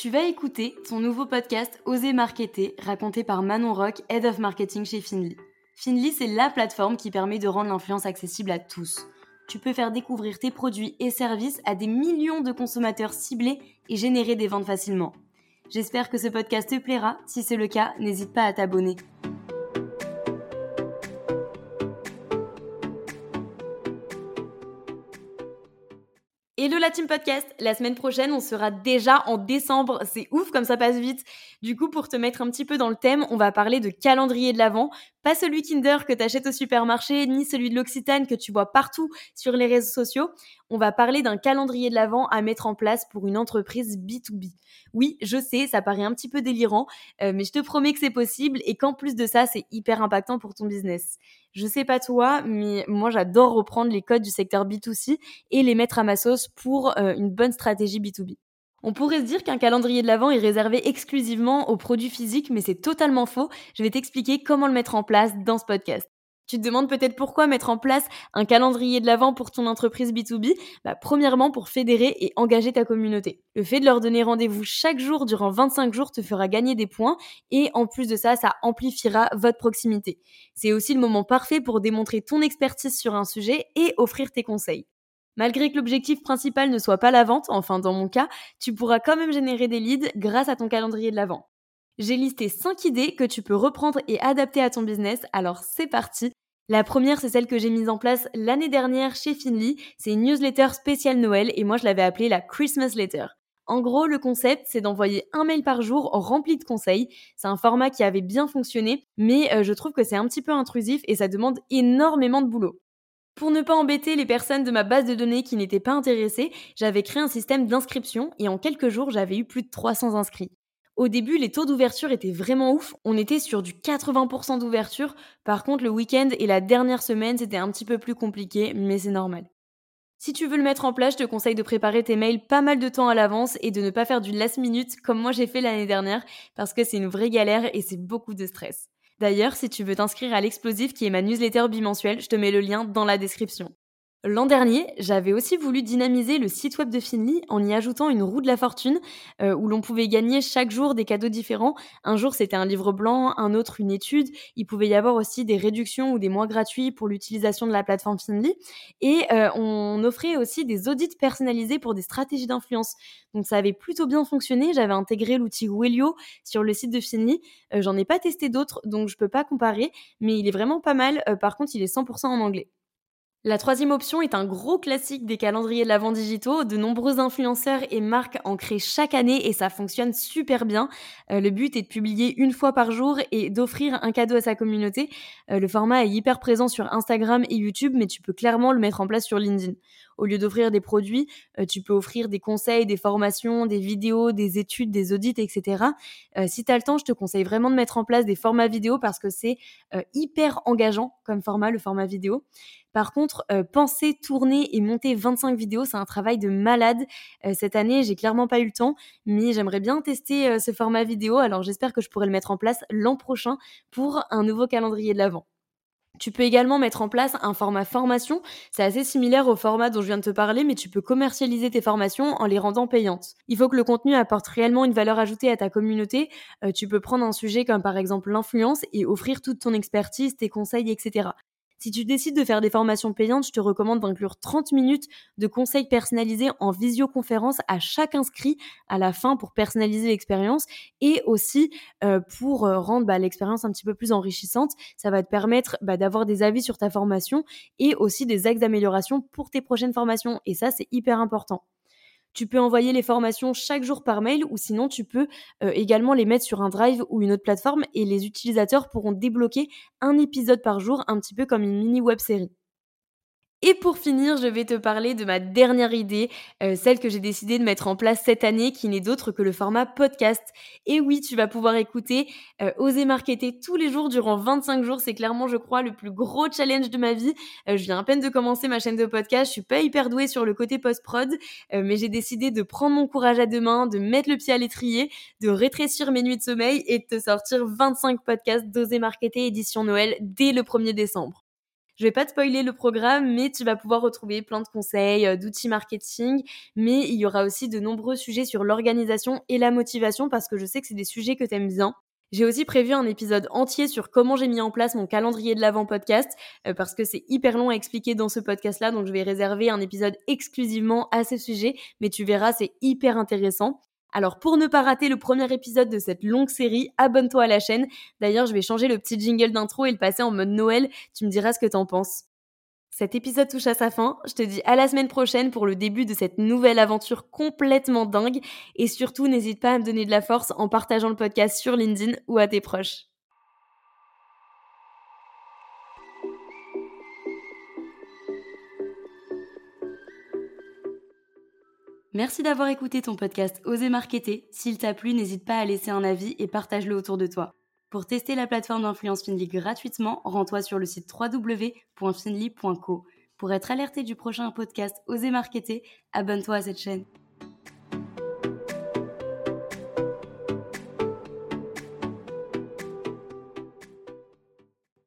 Tu vas écouter ton nouveau podcast Oser Marketer, raconté par Manon Rock, Head of Marketing chez Finly. Finly, c'est la plateforme qui permet de rendre l'influence accessible à tous. Tu peux faire découvrir tes produits et services à des millions de consommateurs ciblés et générer des ventes facilement. J'espère que ce podcast te plaira. Si c'est le cas, n'hésite pas à t'abonner. Hello la team podcast, la semaine prochaine on sera déjà en décembre, c'est ouf comme ça passe vite. Du coup pour te mettre un petit peu dans le thème, on va parler de calendrier de l'Avent, pas celui Kinder que t'achètes au supermarché, ni celui de l'Occitane que tu vois partout sur les réseaux sociaux. On va parler d'un calendrier de l'Avent à mettre en place pour une entreprise B2B. Oui, je sais, ça paraît un petit peu délirant, euh, mais je te promets que c'est possible et qu'en plus de ça, c'est hyper impactant pour ton business. Je sais pas toi, mais moi j'adore reprendre les codes du secteur B2C et les mettre à ma sauce pour euh, une bonne stratégie B2B. On pourrait se dire qu'un calendrier de l'Avent est réservé exclusivement aux produits physiques, mais c'est totalement faux. Je vais t'expliquer comment le mettre en place dans ce podcast. Tu te demandes peut-être pourquoi mettre en place un calendrier de l'avant pour ton entreprise B2B bah, Premièrement, pour fédérer et engager ta communauté. Le fait de leur donner rendez-vous chaque jour durant 25 jours te fera gagner des points et en plus de ça, ça amplifiera votre proximité. C'est aussi le moment parfait pour démontrer ton expertise sur un sujet et offrir tes conseils. Malgré que l'objectif principal ne soit pas la vente, enfin dans mon cas, tu pourras quand même générer des leads grâce à ton calendrier de l'avant. J'ai listé 5 idées que tu peux reprendre et adapter à ton business, alors c'est parti, la première, c'est celle que j'ai mise en place l'année dernière chez Finly. C'est une newsletter spéciale Noël et moi je l'avais appelée la Christmas Letter. En gros, le concept, c'est d'envoyer un mail par jour rempli de conseils. C'est un format qui avait bien fonctionné, mais euh, je trouve que c'est un petit peu intrusif et ça demande énormément de boulot. Pour ne pas embêter les personnes de ma base de données qui n'étaient pas intéressées, j'avais créé un système d'inscription et en quelques jours, j'avais eu plus de 300 inscrits. Au début, les taux d'ouverture étaient vraiment ouf. On était sur du 80% d'ouverture. Par contre, le week-end et la dernière semaine, c'était un petit peu plus compliqué, mais c'est normal. Si tu veux le mettre en place, je te conseille de préparer tes mails pas mal de temps à l'avance et de ne pas faire du last minute comme moi j'ai fait l'année dernière parce que c'est une vraie galère et c'est beaucoup de stress. D'ailleurs, si tu veux t'inscrire à l'explosif qui est ma newsletter bimensuelle, je te mets le lien dans la description. L'an dernier, j'avais aussi voulu dynamiser le site web de Finly en y ajoutant une roue de la fortune euh, où l'on pouvait gagner chaque jour des cadeaux différents. Un jour, c'était un livre blanc, un autre une étude. Il pouvait y avoir aussi des réductions ou des mois gratuits pour l'utilisation de la plateforme Finly. Et euh, on offrait aussi des audits personnalisés pour des stratégies d'influence. Donc ça avait plutôt bien fonctionné. J'avais intégré l'outil Wellio sur le site de Finly. Euh, j'en ai pas testé d'autres, donc je peux pas comparer, mais il est vraiment pas mal. par contre, il est 100% en anglais. La troisième option est un gros classique des calendriers de l'avant digitaux. De nombreux influenceurs et marques en créent chaque année et ça fonctionne super bien. Euh, le but est de publier une fois par jour et d'offrir un cadeau à sa communauté. Euh, le format est hyper présent sur Instagram et YouTube, mais tu peux clairement le mettre en place sur LinkedIn. Au lieu d'offrir des produits, euh, tu peux offrir des conseils, des formations, des vidéos, des études, des audits, etc. si tu as le temps, je te conseille vraiment de mettre en place des formats vidéo parce que c'est hyper engageant comme format, le format vidéo. Par contre, euh, penser, tourner et monter 25 vidéos, c'est un travail de malade. Euh, cette année, j'ai clairement pas eu le temps, mais j'aimerais bien tester euh, ce format vidéo. Alors j'espère que je pourrai le mettre en place l'an prochain pour un nouveau calendrier de l'Avent. Tu peux également mettre en place un format formation. C'est assez similaire au format dont je viens de te parler, mais tu peux commercialiser tes formations en les rendant payantes. Il faut que le contenu apporte réellement une valeur ajoutée à ta communauté. tu peux prendre un sujet comme par exemple l'influence et offrir toute ton expertise, tes conseils, etc. Si tu décides de faire des formations payantes, je te recommande d'inclure 30 minutes de conseils personnalisés en visioconférence à chaque inscrit à la fin pour personnaliser l'expérience et aussi euh, pour euh, rendre bah, l'expérience un petit peu plus enrichissante. Ça va te permettre bah, d'avoir des avis sur ta formation et aussi des axes d'amélioration pour tes prochaines formations. Et ça, c'est hyper important. Tu peux envoyer les formations chaque jour par mail ou sinon tu peux euh, également les mettre sur un drive ou une autre plateforme et les utilisateurs pourront débloquer un épisode par jour, un petit peu comme une mini web série. Et pour finir, je vais te parler de ma dernière idée, euh, celle que j'ai décidé de mettre en place cette année, qui n'est d'autre que le format podcast. Et oui, tu vas pouvoir écouter euh, Oser Marketer tous les jours durant 25 jours. C'est clairement, je crois, le plus gros challenge de ma vie. Euh, je viens à peine de commencer ma chaîne de podcast. Je suis pas hyper douée sur le côté post-prod, mais j'ai décidé de prendre mon courage à deux mains, de mettre le pied à l'étrier, de rétrécir mes nuits de sommeil et de te sortir 25 podcasts d'Oser Marketer édition Noël dès le 1er décembre. Je vais pas te spoiler le programme, mais tu vas pouvoir retrouver plein de conseils, euh, d'outils marketing, mais il y aura aussi de nombreux sujets sur l'organisation et la motivation parce que je sais que c'est des sujets que tu aimes bien. J'ai aussi prévu un épisode entier sur comment j'ai mis en place mon calendrier de l'avant podcast euh, parce que c'est hyper long à expliquer dans ce podcast-là, donc je vais réserver un épisode exclusivement à ce sujet, mais tu verras, c'est hyper intéressant. Alors pour ne pas rater le premier épisode de cette longue série, abonne-toi à la chaîne. D'ailleurs, je vais changer le petit jingle d'intro et le passer en mode Noël. Tu me diras ce que t'en penses. Cet épisode touche à sa fin. Je te dis à la semaine prochaine pour le début de cette nouvelle aventure complètement dingue. Et surtout, n'hésite pas à me donner de la force en partageant le podcast sur LinkedIn ou à tes proches. Merci d'avoir écouté ton podcast Oser Marketer. S'il t'a plu, n'hésite pas à laisser un avis et partage-le autour de toi. Pour tester la plateforme d'influence Finly gratuitement, rends-toi sur le site www.finly.co. Pour être alerté du prochain podcast Oser Marketer, abonne-toi à cette chaîne.